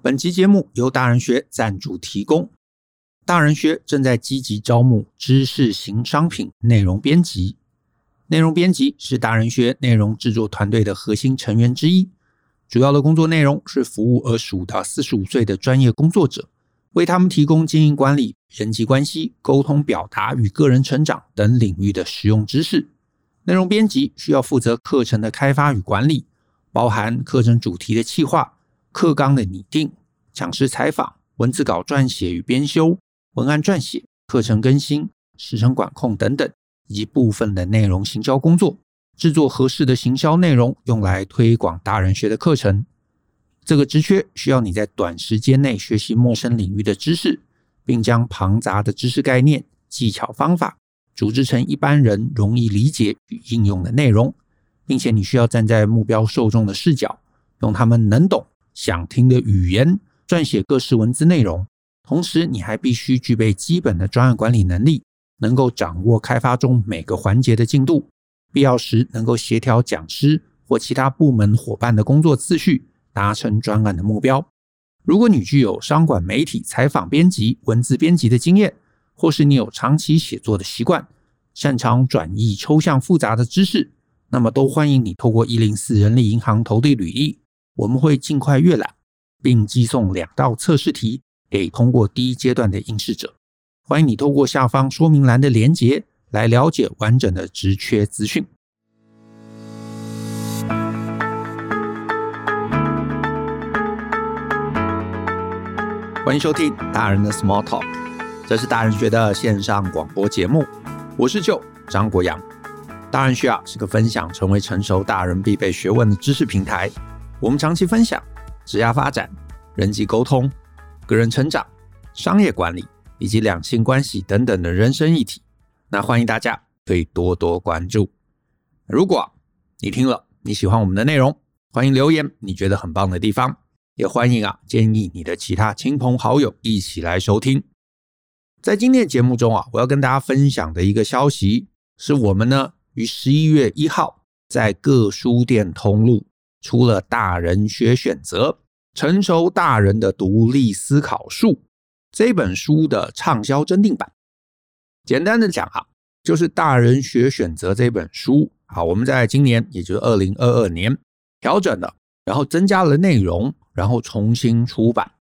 本期节目由大人学赞助提供。大人学正在积极招募知识型商品内容编辑。内容编辑是大人学内容制作团队的核心成员之一，主要的工作内容是服务二十五到四十五岁的专业工作者，为他们提供经营管理、人际关系、沟通表达与个人成长等领域的实用知识。内容编辑需要负责课程的开发与管理，包含课程主题的企划。课纲的拟定、讲师采访、文字稿撰写与编修、文案撰写、课程更新、时程管控等等，以及部分的内容行销工作，制作合适的行销内容，用来推广大人学的课程。这个职缺需要你在短时间内学习陌生领域的知识，并将庞杂的知识概念、技巧、方法组织成一般人容易理解与应用的内容，并且你需要站在目标受众的视角，用他们能懂。想听的语言撰写各式文字内容，同时你还必须具备基本的专案管理能力，能够掌握开发中每个环节的进度，必要时能够协调讲师或其他部门伙伴的工作次序，达成专案的目标。如果你具有商管媒体采访编辑、文字编辑的经验，或是你有长期写作的习惯，擅长转译抽象复杂的知识，那么都欢迎你透过一零四人力银行投递履历。我们会尽快阅览，并寄送两道测试题给通过第一阶段的应试者。欢迎你透过下方说明栏的连结来了解完整的职缺资讯。欢迎收听大人的 Small Talk，这是大人学的线上广播节目。我是舅张国阳。大人学啊是个分享成为成熟大人必备学问的知识平台。我们长期分享职业发展、人际沟通、个人成长、商业管理以及两性关系等等的人生议题。那欢迎大家可以多多关注。如果你听了你喜欢我们的内容，欢迎留言你觉得很棒的地方，也欢迎啊建议你的其他亲朋好友一起来收听。在今天节目中啊，我要跟大家分享的一个消息是我们呢于十一月一号在各书店通路。出了《大人学选择：成熟大人的独立思考术》这本书的畅销增订版。简单的讲啊，就是《大人学选择》这本书啊，我们在今年，也就是二零二二年调整了，然后增加了内容，然后重新出版，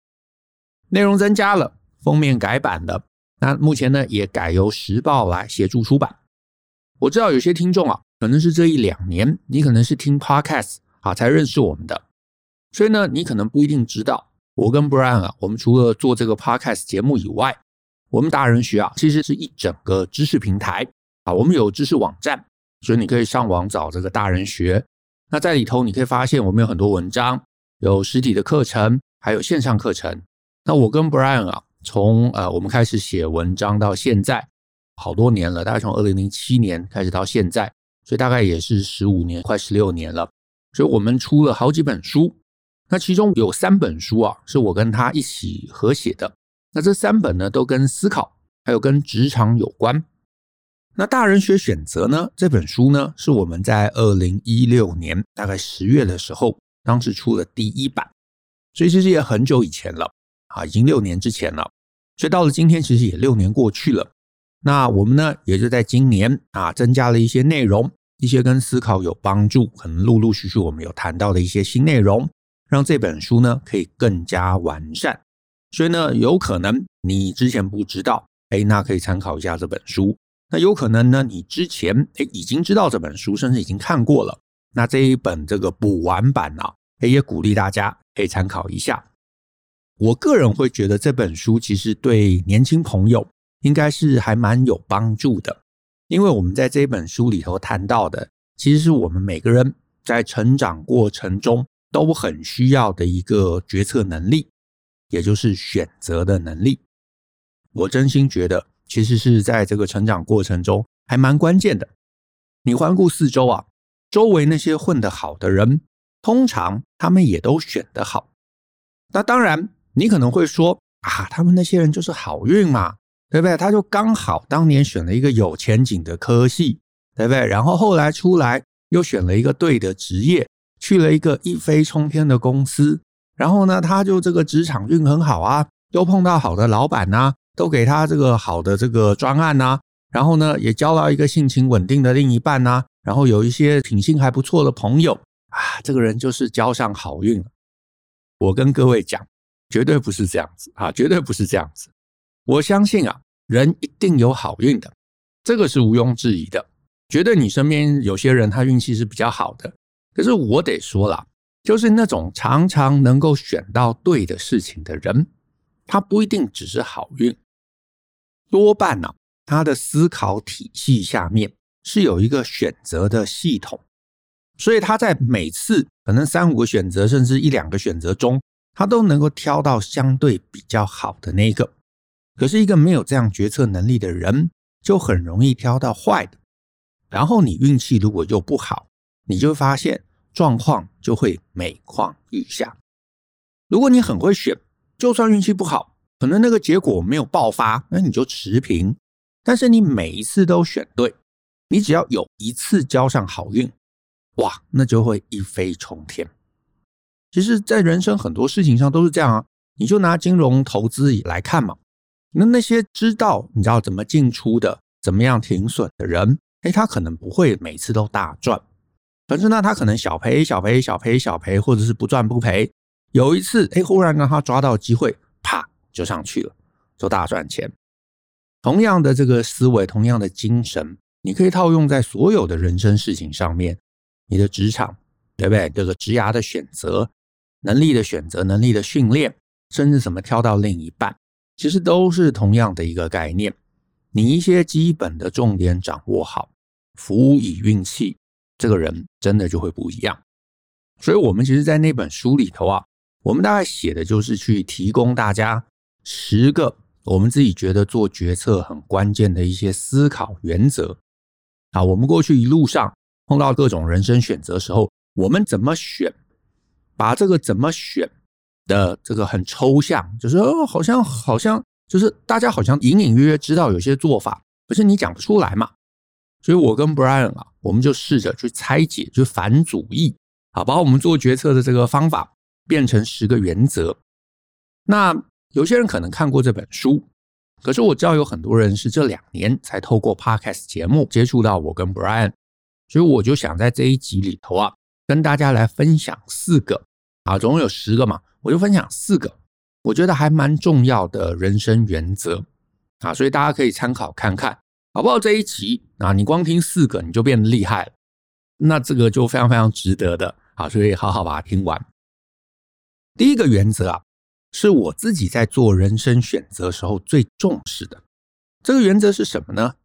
内容增加了，封面改版了。那目前呢，也改由时报来协助出版。我知道有些听众啊，可能是这一两年，你可能是听 Podcast。啊，才认识我们的，所以呢，你可能不一定知道，我跟 Brian 啊，我们除了做这个 Podcast 节目以外，我们大人学啊，其实是一整个知识平台啊，我们有知识网站，所以你可以上网找这个大人学。那在里头，你可以发现我们有很多文章，有实体的课程，还有线上课程。那我跟 Brian 啊，从呃我们开始写文章到现在，好多年了，大概从二零零七年开始到现在，所以大概也是十五年，快十六年了。所以我们出了好几本书，那其中有三本书啊，是我跟他一起合写的。那这三本呢，都跟思考还有跟职场有关。那大人学选择呢，这本书呢，是我们在二零一六年大概十月的时候，当时出了第一版，所以其实也很久以前了啊，已经六年之前了。所以到了今天，其实也六年过去了。那我们呢，也就在今年啊，增加了一些内容。一些跟思考有帮助，可能陆陆续续我们有谈到的一些新内容，让这本书呢可以更加完善。所以呢，有可能你之前不知道，哎，那可以参考一下这本书。那有可能呢，你之前哎已经知道这本书，甚至已经看过了。那这一本这个补完版呢，哎也鼓励大家可以参考一下。我个人会觉得这本书其实对年轻朋友应该是还蛮有帮助的。因为我们在这本书里头谈到的，其实是我们每个人在成长过程中都很需要的一个决策能力，也就是选择的能力。我真心觉得，其实是在这个成长过程中还蛮关键的。你环顾四周啊，周围那些混得好的人，通常他们也都选得好。那当然，你可能会说啊，他们那些人就是好运嘛。对不对？他就刚好当年选了一个有前景的科系，对不对？然后后来出来又选了一个对的职业，去了一个一飞冲天的公司，然后呢，他就这个职场运很好啊，又碰到好的老板呐、都给他这个好的这个专案呐、然后呢，也交到一个性情稳定的另一半呐、然后有一些品性还不错的朋友啊，这个人就是交上好运了。我跟各位讲，绝对不是这样子啊，绝对不是这样子。我相信啊，人一定有好运的，这个是毋庸置疑的。觉得你身边有些人他运气是比较好的，可是我得说了。就是那种常常能够选到对的事情的人，他不一定只是好运，多半呢，他的思考体系下面是有一个选择的系统，所以他在每次可能三五个选择，甚至一两个选择中，他都能够挑到相对比较好的那一个。可是，一个没有这样决策能力的人，就很容易挑到坏的。然后你运气如果又不好，你就发现。状况就会每况愈下。如果你很会选，就算运气不好，可能那个结果没有爆发，那你就持平。但是你每一次都选对，你只要有一次交上好运，哇，那就会一飞冲天。其实，在人生很多事情上都是这样啊。你就拿金融投资来看嘛，那那些知道你知道怎么进出的，怎么样停损的人，诶，他可能不会每次都大赚。可是呢，他可能小赔、小赔、小赔、小赔，或者是不赚不赔。有一次，哎，忽然让他抓到机会，啪就上去了，就大赚钱。同样的这个思维，同样的精神，你可以套用在所有的人生事情上面。你的职场，对不对？这个职涯的选择、能力的选择、能力的训练，甚至怎么挑到另一半，其实都是同样的一个概念。你一些基本的重点掌握好，辅以运气。这个人真的就会不一样，所以，我们其实，在那本书里头啊，我们大概写的就是去提供大家十个我们自己觉得做决策很关键的一些思考原则啊。我们过去一路上碰到各种人生选择时候，我们怎么选？把这个怎么选的这个很抽象，就是哦，好像好像就是大家好像隐隐约约知道有些做法，可是你讲不出来嘛。所以，我跟 Brian 啊，我们就试着去拆解，就反主义啊，把我们做决策的这个方法变成十个原则。那有些人可能看过这本书，可是我知道有很多人是这两年才透过 Podcast 节目接触到我跟 Brian，所以我就想在这一集里头啊，跟大家来分享四个啊，总共有十个嘛，我就分享四个，我觉得还蛮重要的人生原则啊，所以大家可以参考看看。好不好？这一集啊，你光听四个你就变得厉害了，那这个就非常非常值得的啊，所以好好把它听完。第一个原则啊，是我自己在做人生选择时候最重视的。这个原则是什么呢？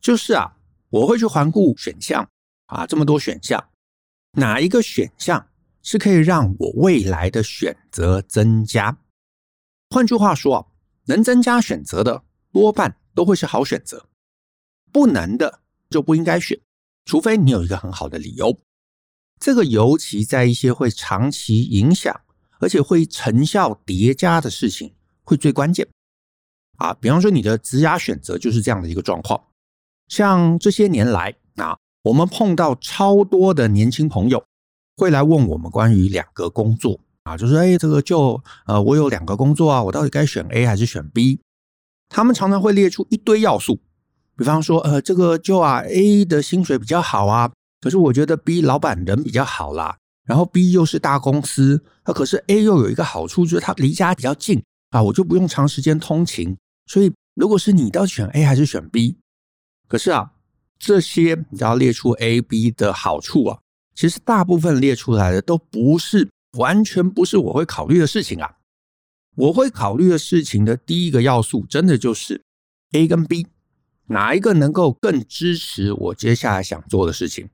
就是啊，我会去环顾选项啊，这么多选项，哪一个选项是可以让我未来的选择增加？换句话说，能增加选择的多半都会是好选择。不能的就不应该选，除非你有一个很好的理由。这个尤其在一些会长期影响，而且会成效叠加的事情，会最关键。啊，比方说你的职涯选择就是这样的一个状况。像这些年来啊，我们碰到超多的年轻朋友会来问我们关于两个工作啊，就是哎，这个就呃，我有两个工作啊，我到底该选 A 还是选 B？他们常常会列出一堆要素。比方说，呃，这个就啊，A 的薪水比较好啊，可是我觉得 B 老板人比较好啦，然后 B 又是大公司，那可是 A 又有一个好处，就是它离家比较近啊，我就不用长时间通勤。所以，如果是你，到底选 A 还是选 B？可是啊，这些你要列出 A、B 的好处啊，其实大部分列出来的都不是，完全不是我会考虑的事情啊。我会考虑的事情的第一个要素，真的就是 A 跟 B。哪一个能够更支持我接下来想做的事情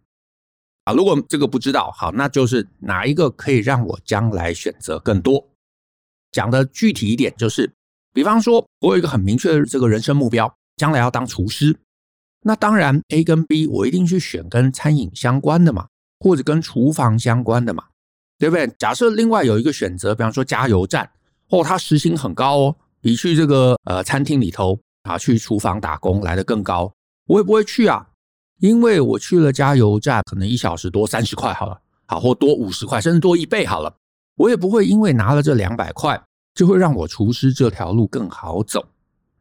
啊？如果这个不知道，好，那就是哪一个可以让我将来选择更多。讲的具体一点，就是比方说，我有一个很明确的这个人生目标，将来要当厨师。那当然，A 跟 B 我一定去选跟餐饮相关的嘛，或者跟厨房相关的嘛，对不对？假设另外有一个选择，比方说加油站，哦，它时薪很高哦，比去这个呃餐厅里头。啊，去厨房打工来得更高，我也不会去啊，因为我去了加油站，可能一小时多三十块好了，好或多五十块，甚至多一倍好了，我也不会因为拿了这两百块，就会让我厨师这条路更好走。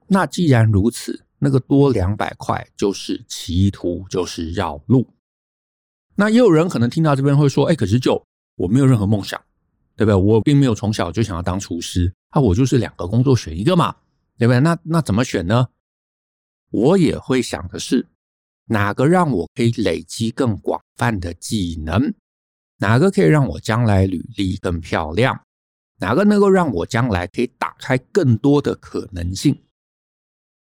那既然如此，那个多两百块就是歧途，就是绕路。那也有人可能听到这边会说：“哎，可是就我没有任何梦想，对不对？我并没有从小就想要当厨师，啊，我就是两个工作选一个嘛，对不对？那那怎么选呢？”我也会想的是，哪个让我可以累积更广泛的技能？哪个可以让我将来履历更漂亮？哪个能够让我将来可以打开更多的可能性？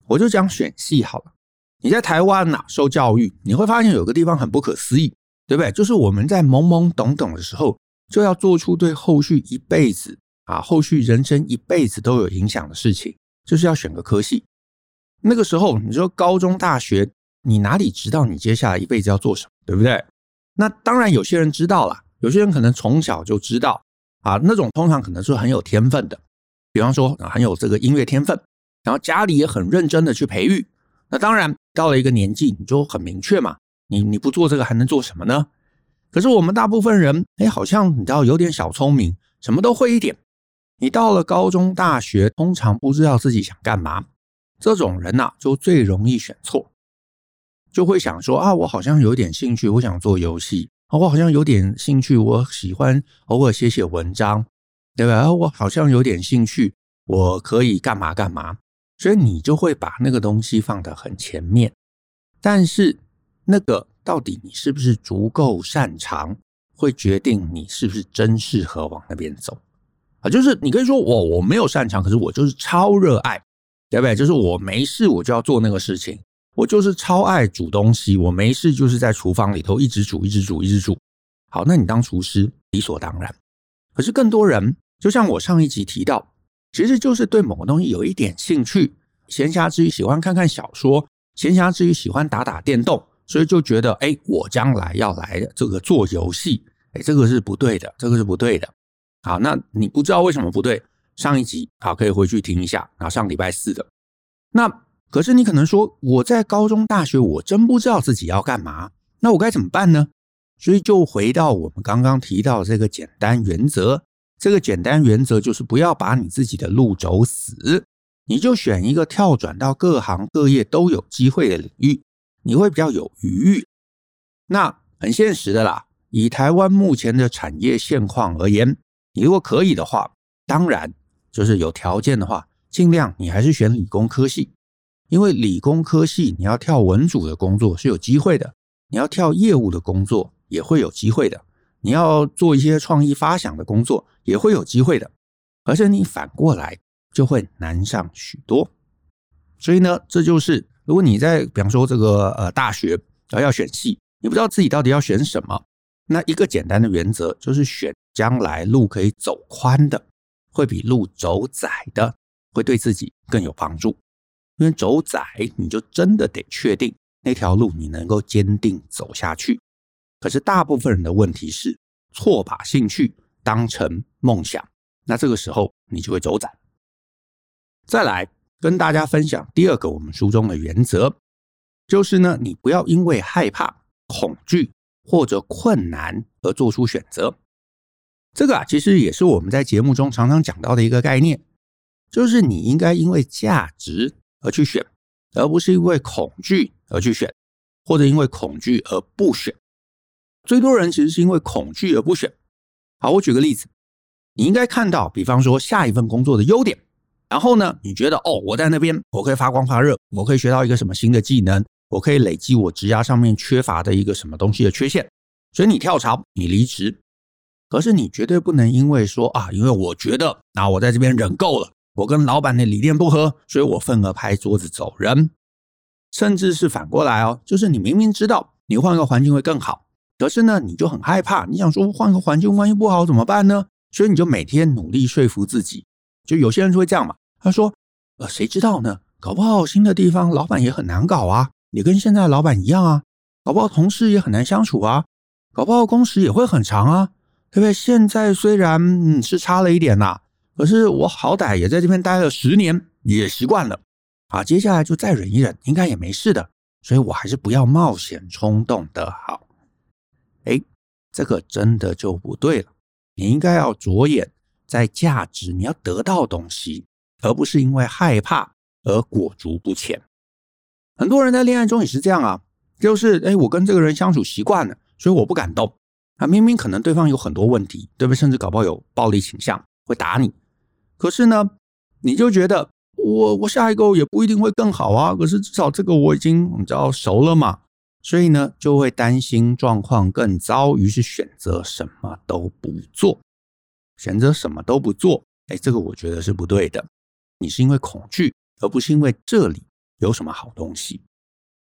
我就讲选系好了。你在台湾呐、受教育，你会发现有个地方很不可思议，对不对？就是我们在懵懵懂懂的时候，就要做出对后续一辈子啊，后续人生一辈子都有影响的事情，就是要选个科系。那个时候，你说高中、大学，你哪里知道你接下来一辈子要做什么，对不对？那当然，有些人知道了，有些人可能从小就知道啊，那种通常可能是很有天分的，比方说很有这个音乐天分，然后家里也很认真的去培育。那当然，到了一个年纪，你就很明确嘛，你你不做这个还能做什么呢？可是我们大部分人，哎，好像你知道有点小聪明，什么都会一点。你到了高中、大学，通常不知道自己想干嘛。这种人呐、就最容易选错，就会想说啊，我好像有点兴趣，我想做游戏；啊我好像有点兴趣，我喜欢偶尔写写文章，对吧？我好像有点兴趣，我可以干嘛干嘛。所以你就会把那个东西放得很前面，但是那个到底你是不是足够擅长，会决定你是不是真适合往那边走啊？就是你可以说我我没有擅长，可是我就是超热爱。对不对？就是我没事，我就要做那个事情。我就是超爱煮东西，我没事就是在厨房里头一直煮，一直煮，一直煮。好，那你当厨师理所当然。可是更多人，就像我上一集提到，其实就是对某个东西有一点兴趣，闲暇之余喜欢看看小说，闲暇之余喜欢打打电动，所以就觉得，哎，我将来要来的这个做游戏，哎，这个是不对的，这个是不对的。好，那你不知道为什么不对？上一集好，可以回去听一下。然后上礼拜四的那，可是你可能说，我在高中、大学，我真不知道自己要干嘛，那我该怎么办呢？所以就回到我们刚刚提到这个简单原则。这个简单原则就是不要把你自己的路走死，你就选一个跳转到各行各业都有机会的领域，你会比较有余裕。那很现实的啦，以台湾目前的产业现况而言，你如果可以的话，当然。就是有条件的话，尽量你还是选理工科系，因为理工科系你要跳文组的工作是有机会的，你要跳业务的工作也会有机会的，你要做一些创意发想的工作也会有机会的，而且你反过来就会难上许多。所以呢，这就是如果你在比方说这个呃大学要要选系，你不知道自己到底要选什么，那一个简单的原则就是选将来路可以走宽的。会比路走窄的会对自己更有帮助，因为走窄你就真的得确定那条路你能够坚定走下去。可是大部分人的问题是错把兴趣当成梦想，那这个时候你就会走窄。再来跟大家分享第二个我们书中的原则，就是呢，你不要因为害怕、恐惧或者困难而做出选择。这个啊，其实也是我们在节目中常常讲到的一个概念，就是你应该因为价值而去选，而不是因为恐惧而去选，或者因为恐惧而不选。最多人其实是因为恐惧而不选。好，我举个例子，你应该看到，比方说下一份工作的优点，然后呢，你觉得哦，我在那边我可以发光发热，我可以学到一个什么新的技能，我可以累积我职涯上面缺乏的一个什么东西的缺陷，所以你跳槽，你离职。可是你绝对不能因为说啊，因为我觉得啊，我在这边忍够了，我跟老板的理念不合，所以我愤而拍桌子走人。甚至是反过来哦，就是你明明知道你换个环境会更好，可是呢，你就很害怕，你想说换个环境万一不好怎么办呢？所以你就每天努力说服自己。就有些人就会这样嘛，他说，呃，谁知道呢？搞不好新的地方老板也很难搞啊，你跟现在老板一样啊，搞不好同事也很难相处啊，搞不好工时也会很长啊。对不对？现在虽然嗯是差了一点呐，可是我好歹也在这边待了十年，也习惯了。啊，接下来就再忍一忍，应该也没事的。所以我还是不要冒险冲动的好。哎，这个真的就不对了。你应该要着眼在价值，你要得到东西，而不是因为害怕而裹足不前。很多人在恋爱中也是这样啊，就是哎，我跟这个人相处习惯了，所以我不敢动。啊，明明可能对方有很多问题，对不对？甚至搞不好有暴力倾向，会打你。可是呢，你就觉得我我下一个也不一定会更好啊。可是至少这个我已经你知道熟了嘛，所以呢就会担心状况更糟，于是选择什么都不做，选择什么都不做。哎，这个我觉得是不对的。你是因为恐惧，而不是因为这里有什么好东西。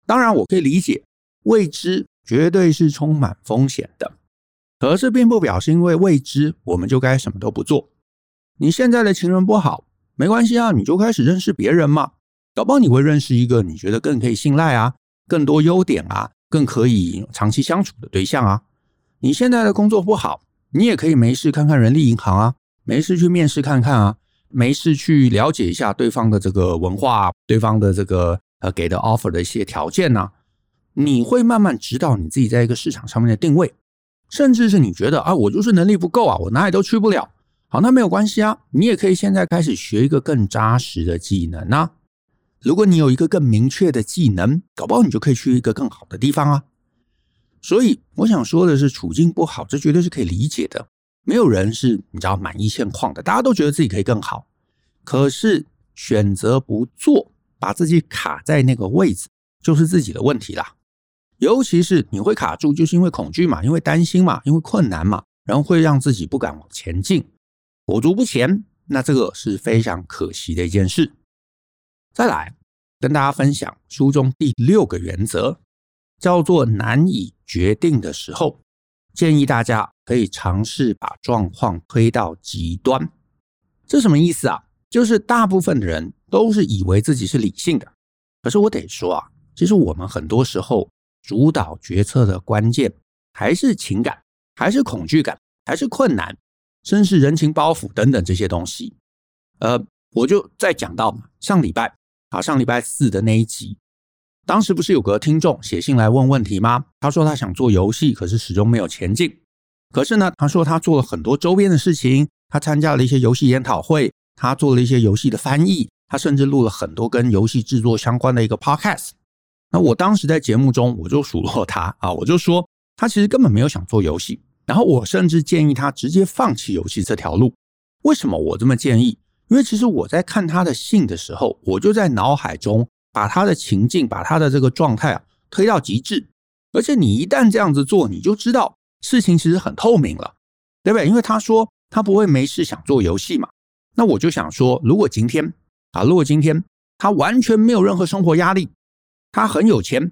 当然，我可以理解未知绝对是充满风险的，可是并不表示因为未知我们就该什么都不做。你现在的情人不好，没关系啊，你就开始认识别人嘛。搞不好你会认识一个你觉得更可以信赖啊，更多优点啊，更可以长期相处的对象啊。你现在的工作不好，你也可以没事看看人力银行啊，没事去面试看看啊，没事去了解一下对方的这个文化，对方的这个呃给的 offer 的一些条件呐。你会慢慢知道你自己在一个市场上面的定位，甚至是你觉得啊，我就是能力不够啊，我哪里都去不了。好，那没有关系啊，你也可以现在开始学一个更扎实的技能啊。如果你有一个更明确的技能，搞不好你就可以去一个更好的地方啊。所以我想说的是，处境不好，这绝对是可以理解的。没有人是你知道满意现况的，大家都觉得自己可以更好。可是选择不做，把自己卡在那个位置，就是自己的问题啦。尤其是你会卡住，就是因为恐惧嘛，因为担心嘛，因为困难嘛，然后会让自己不敢往前进。裹足不前，那这个是非常可惜的一件事。再来跟大家分享书中第六个原则，叫做难以决定的时候，建议大家可以尝试把状况推到极端。这什么意思啊？就是大部分的人都是以为自己是理性的，可是我得说啊，其实我们很多时候主导决策的关键还是情感，还是恐惧感，还是困难。绅士人情包袱等等这些东西，呃，我就再讲到嘛，上礼拜啊，上礼拜四的那一集，当时不是有个听众写信来问问题吗？他说他想做游戏，可是始终没有前进。可是呢，他说他做了很多周边的事情，他参加了一些游戏研讨会，他做了一些游戏的翻译，他甚至录了很多跟游戏制作相关的一个 podcast。那我当时在节目中我就数落他啊，我就说他其实根本没有想做游戏。然后我甚至建议他直接放弃游戏这条路。为什么我这么建议？因为其实我在看他的信的时候，我就在脑海中把他的情境、把他的这个状态啊推到极致。而且你一旦这样子做，你就知道事情其实很透明了，对不对？因为他说他不会没事想做游戏嘛。那我就想说，如果今天啊，如果今天他完全没有任何生活压力，他很有钱，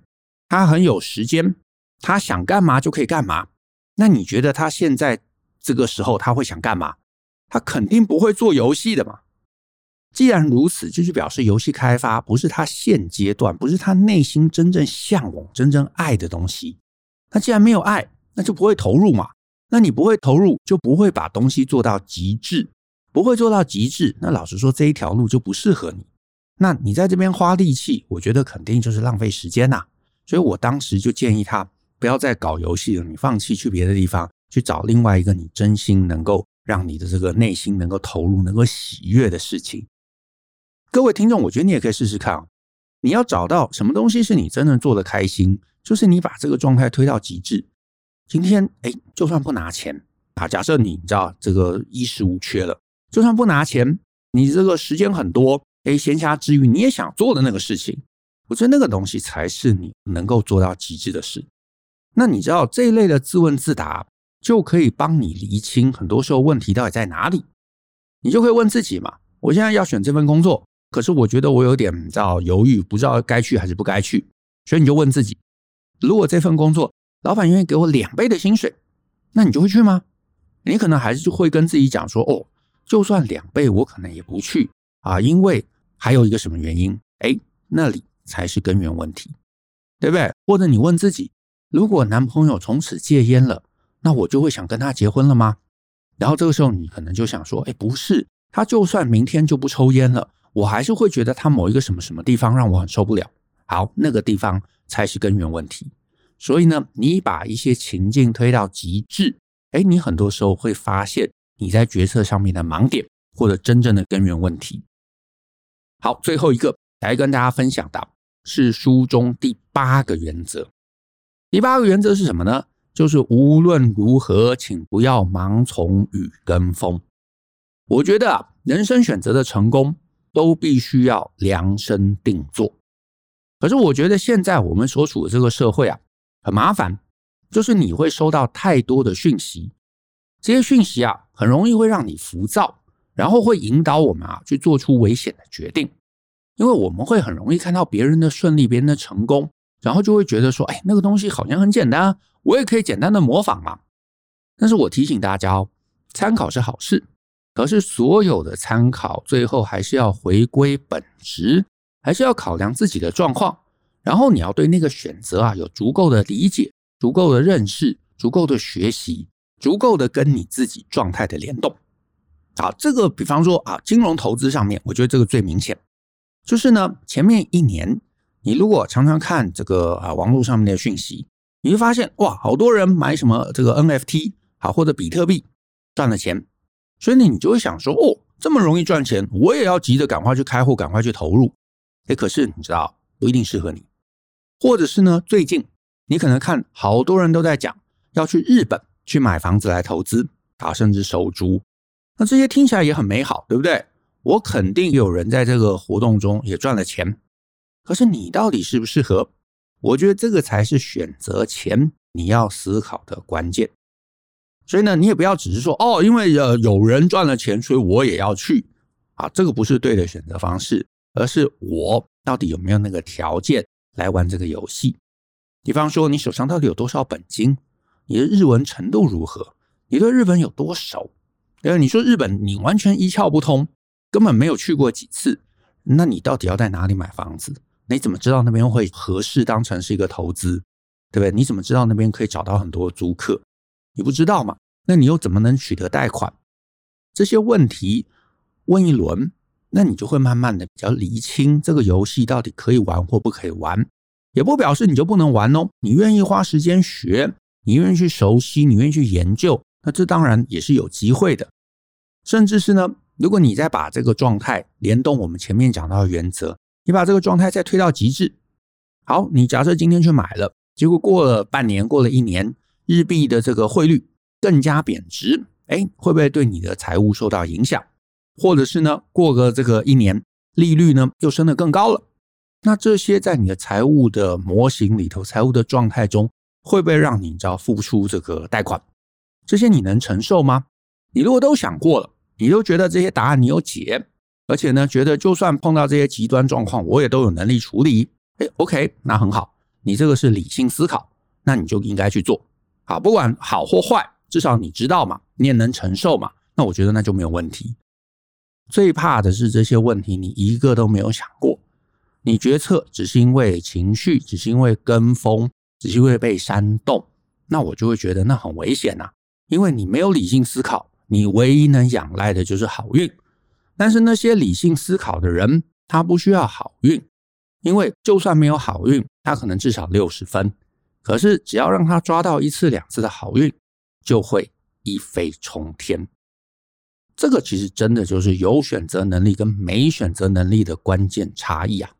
他很有时间，他想干嘛就可以干嘛。那你觉得他现在这个时候他会想干嘛？他肯定不会做游戏的嘛。既然如此，就是表示游戏开发不是他现阶段，不是他内心真正向往、真正爱的东西。那既然没有爱，那就不会投入嘛。那你不会投入，就不会把东西做到极致，不会做到极致。那老实说，这一条路就不适合你。那你在这边花力气，我觉得肯定就是浪费时间呐。所以我当时就建议他。不要再搞游戏了，你放弃去别的地方，去找另外一个你真心能够让你的这个内心能够投入、能够喜悦的事情。各位听众，我觉得你也可以试试看啊。你要找到什么东西是你真正做的开心，就是你把这个状态推到极致。今天，哎，就算不拿钱啊，假设你你知道这个衣食无缺了，就算不拿钱，你这个时间很多，哎，闲暇之余你也想做的那个事情，我觉得那个东西才是你能够做到极致的事。那你知道这一类的自问自答，就可以帮你厘清很多时候问题到底在哪里。你就可以问自己嘛：我现在要选这份工作，可是我觉得我有点你知道犹豫，不知道该去还是不该去。所以你就问自己：如果这份工作老板愿意给我两倍的薪水，那你就会去吗？你可能还是会跟自己讲说：哦，就算两倍，我可能也不去啊，因为还有一个什么原因？哎，那里才是根源问题，对不对？或者你问自己。如果男朋友从此戒烟了，那我就会想跟他结婚了吗？然后这个时候你可能就想说，哎，不是，他就算明天就不抽烟了，我还是会觉得他某一个什么什么地方让我很受不了。好，那个地方才是根源问题。所以呢，你把一些情境推到极致，哎，你很多时候会发现你在决策上面的盲点或者真正的根源问题。好，最后一个来跟大家分享的是书中第八个原则。第八个原则是什么呢？就是无论如何，请不要盲从与跟风。我觉得啊，人生选择的成功都必须要量身定做。可是我觉得现在我们所处的这个社会啊，很麻烦，就是你会收到太多的讯息，这些讯息啊，很容易会让你浮躁。然后会引导我们啊去做出危险的决定，因为我们会很容易看到别人的顺利、别人的成功，然后就会觉得说：“哎，那个东西好像很简单，我也可以简单的模仿嘛。”但是我提醒大家哦，参考是好事，可是所有的参考最后还是要回归本质，还是要考量自己的状况，然后你要对那个选择啊有足够的理解、足够的认识、足够的学习、足够的跟你自己状态的联动。好，这个比方说啊，金融投资上面，我觉得这个最明显，就是呢，前面一年你如果常常看这个啊网络上面的讯息，你会发现哇，好多人买什么这个 NFT 啊或者比特币赚了钱，所以呢，你就会想说哦，这么容易赚钱，我也要急着赶快去开户，赶快去投入。哎，可是你知道不一定适合你，或者是呢，最近你可能看好多人都在讲要去日本去买房子来投资啊，甚至收租。那这些听起来也很美好，对不对？我肯定有人在这个活动中也赚了钱。可是你到底适不适合？我觉得这个才是选择前你要思考的关键。所以呢，你也不要只是说哦，因为呃有人赚了钱，所以我也要去啊，这个不是对的选择方式，而是我到底有没有那个条件来玩这个游戏？比方说，你手上到底有多少本金？你的日文程度如何？你对日本有多熟？因为你说日本你完全一窍不通，根本没有去过几次，那你到底要在哪里买房子？你怎么知道那边会合适当成是一个投资？对不对？你怎么知道那边可以找到很多租客？你不知道嘛？那你又怎么能取得贷款？这些问题问一轮，那你就会慢慢的比较厘清这个游戏到底可以玩或不可以玩，也不表示你就不能玩哦。你愿意花时间学，你愿意去熟悉，你愿意去研究，那这当然也是有机会的。甚至是呢，如果你再把这个状态联动我们前面讲到的原则，你把这个状态再推到极致。好，你假设今天去买了，结果过了半年，过了一年，日币的这个汇率更加贬值，哎，会不会对你的财务受到影响？或者是呢，过个这个一年，利率呢又升得更高了？那这些在你的财务的模型里头，财务的状态中，会不会让你知道付出这个贷款？这些你能承受吗？你如果都想过了。你都觉得这些答案你有解，而且呢，觉得就算碰到这些极端状况，我也都有能力处理。哎，OK，那很好，你这个是理性思考，那你就应该去做。好，不管好或坏，至少你知道嘛，你也能承受嘛。那我觉得那就没有问题。最怕的是这些问题你一个都没有想过，你决策只是因为情绪，只是因为跟风，只是因为被煽动，那我就会觉得那很危险呐，因为你没有理性思考。你唯一能仰赖的就是好运，但是那些理性思考的人，他不需要好运，因为就算没有好运，他可能至少六十分，可是只要让他抓到一次两次的好运，就会一飞冲天。这个其实真的就是有选择能力跟没选择能力的关键差异啊。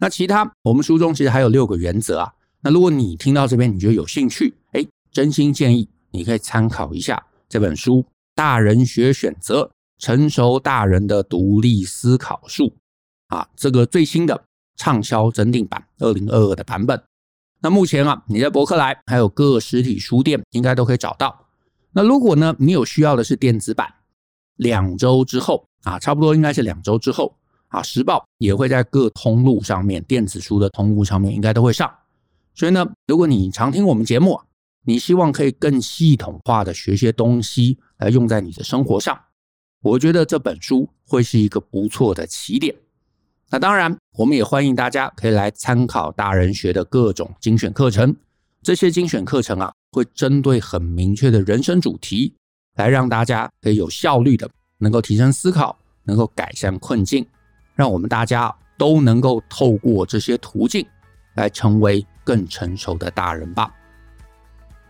那其他我们书中其实还有六个原则啊。那如果你听到这边你觉得有兴趣，哎，真心建议你可以参考一下。这本书《大人学选择：成熟大人的独立思考术》啊，这个最新的畅销增订版，二零二二的版本。那目前啊，你在博客来还有各实体书店应该都可以找到。那如果呢，你有需要的是电子版，两周之后啊，差不多应该是两周之后啊，时报也会在各通路上面，电子书的通路上面应该都会上。所以呢，如果你常听我们节目，你希望可以更系统化的学些东西来用在你的生活上，我觉得这本书会是一个不错的起点。那当然，我们也欢迎大家可以来参考大人学的各种精选课程。这些精选课程啊，会针对很明确的人生主题，来让大家可以有效率的能够提升思考，能够改善困境，让我们大家都能够透过这些途径来成为更成熟的大人吧。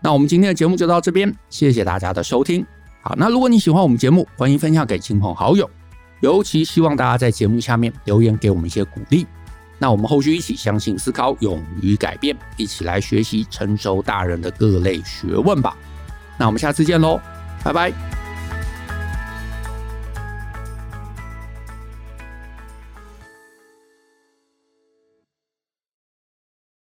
那我们今天的节目就到这边，谢谢大家的收听。好，那如果你喜欢我们节目，欢迎分享给亲朋好友，尤其希望大家在节目下面留言给我们一些鼓励。那我们后续一起相信、思考、勇于改变，一起来学习成熟大人的各类学问吧。那我们下次见喽，拜拜。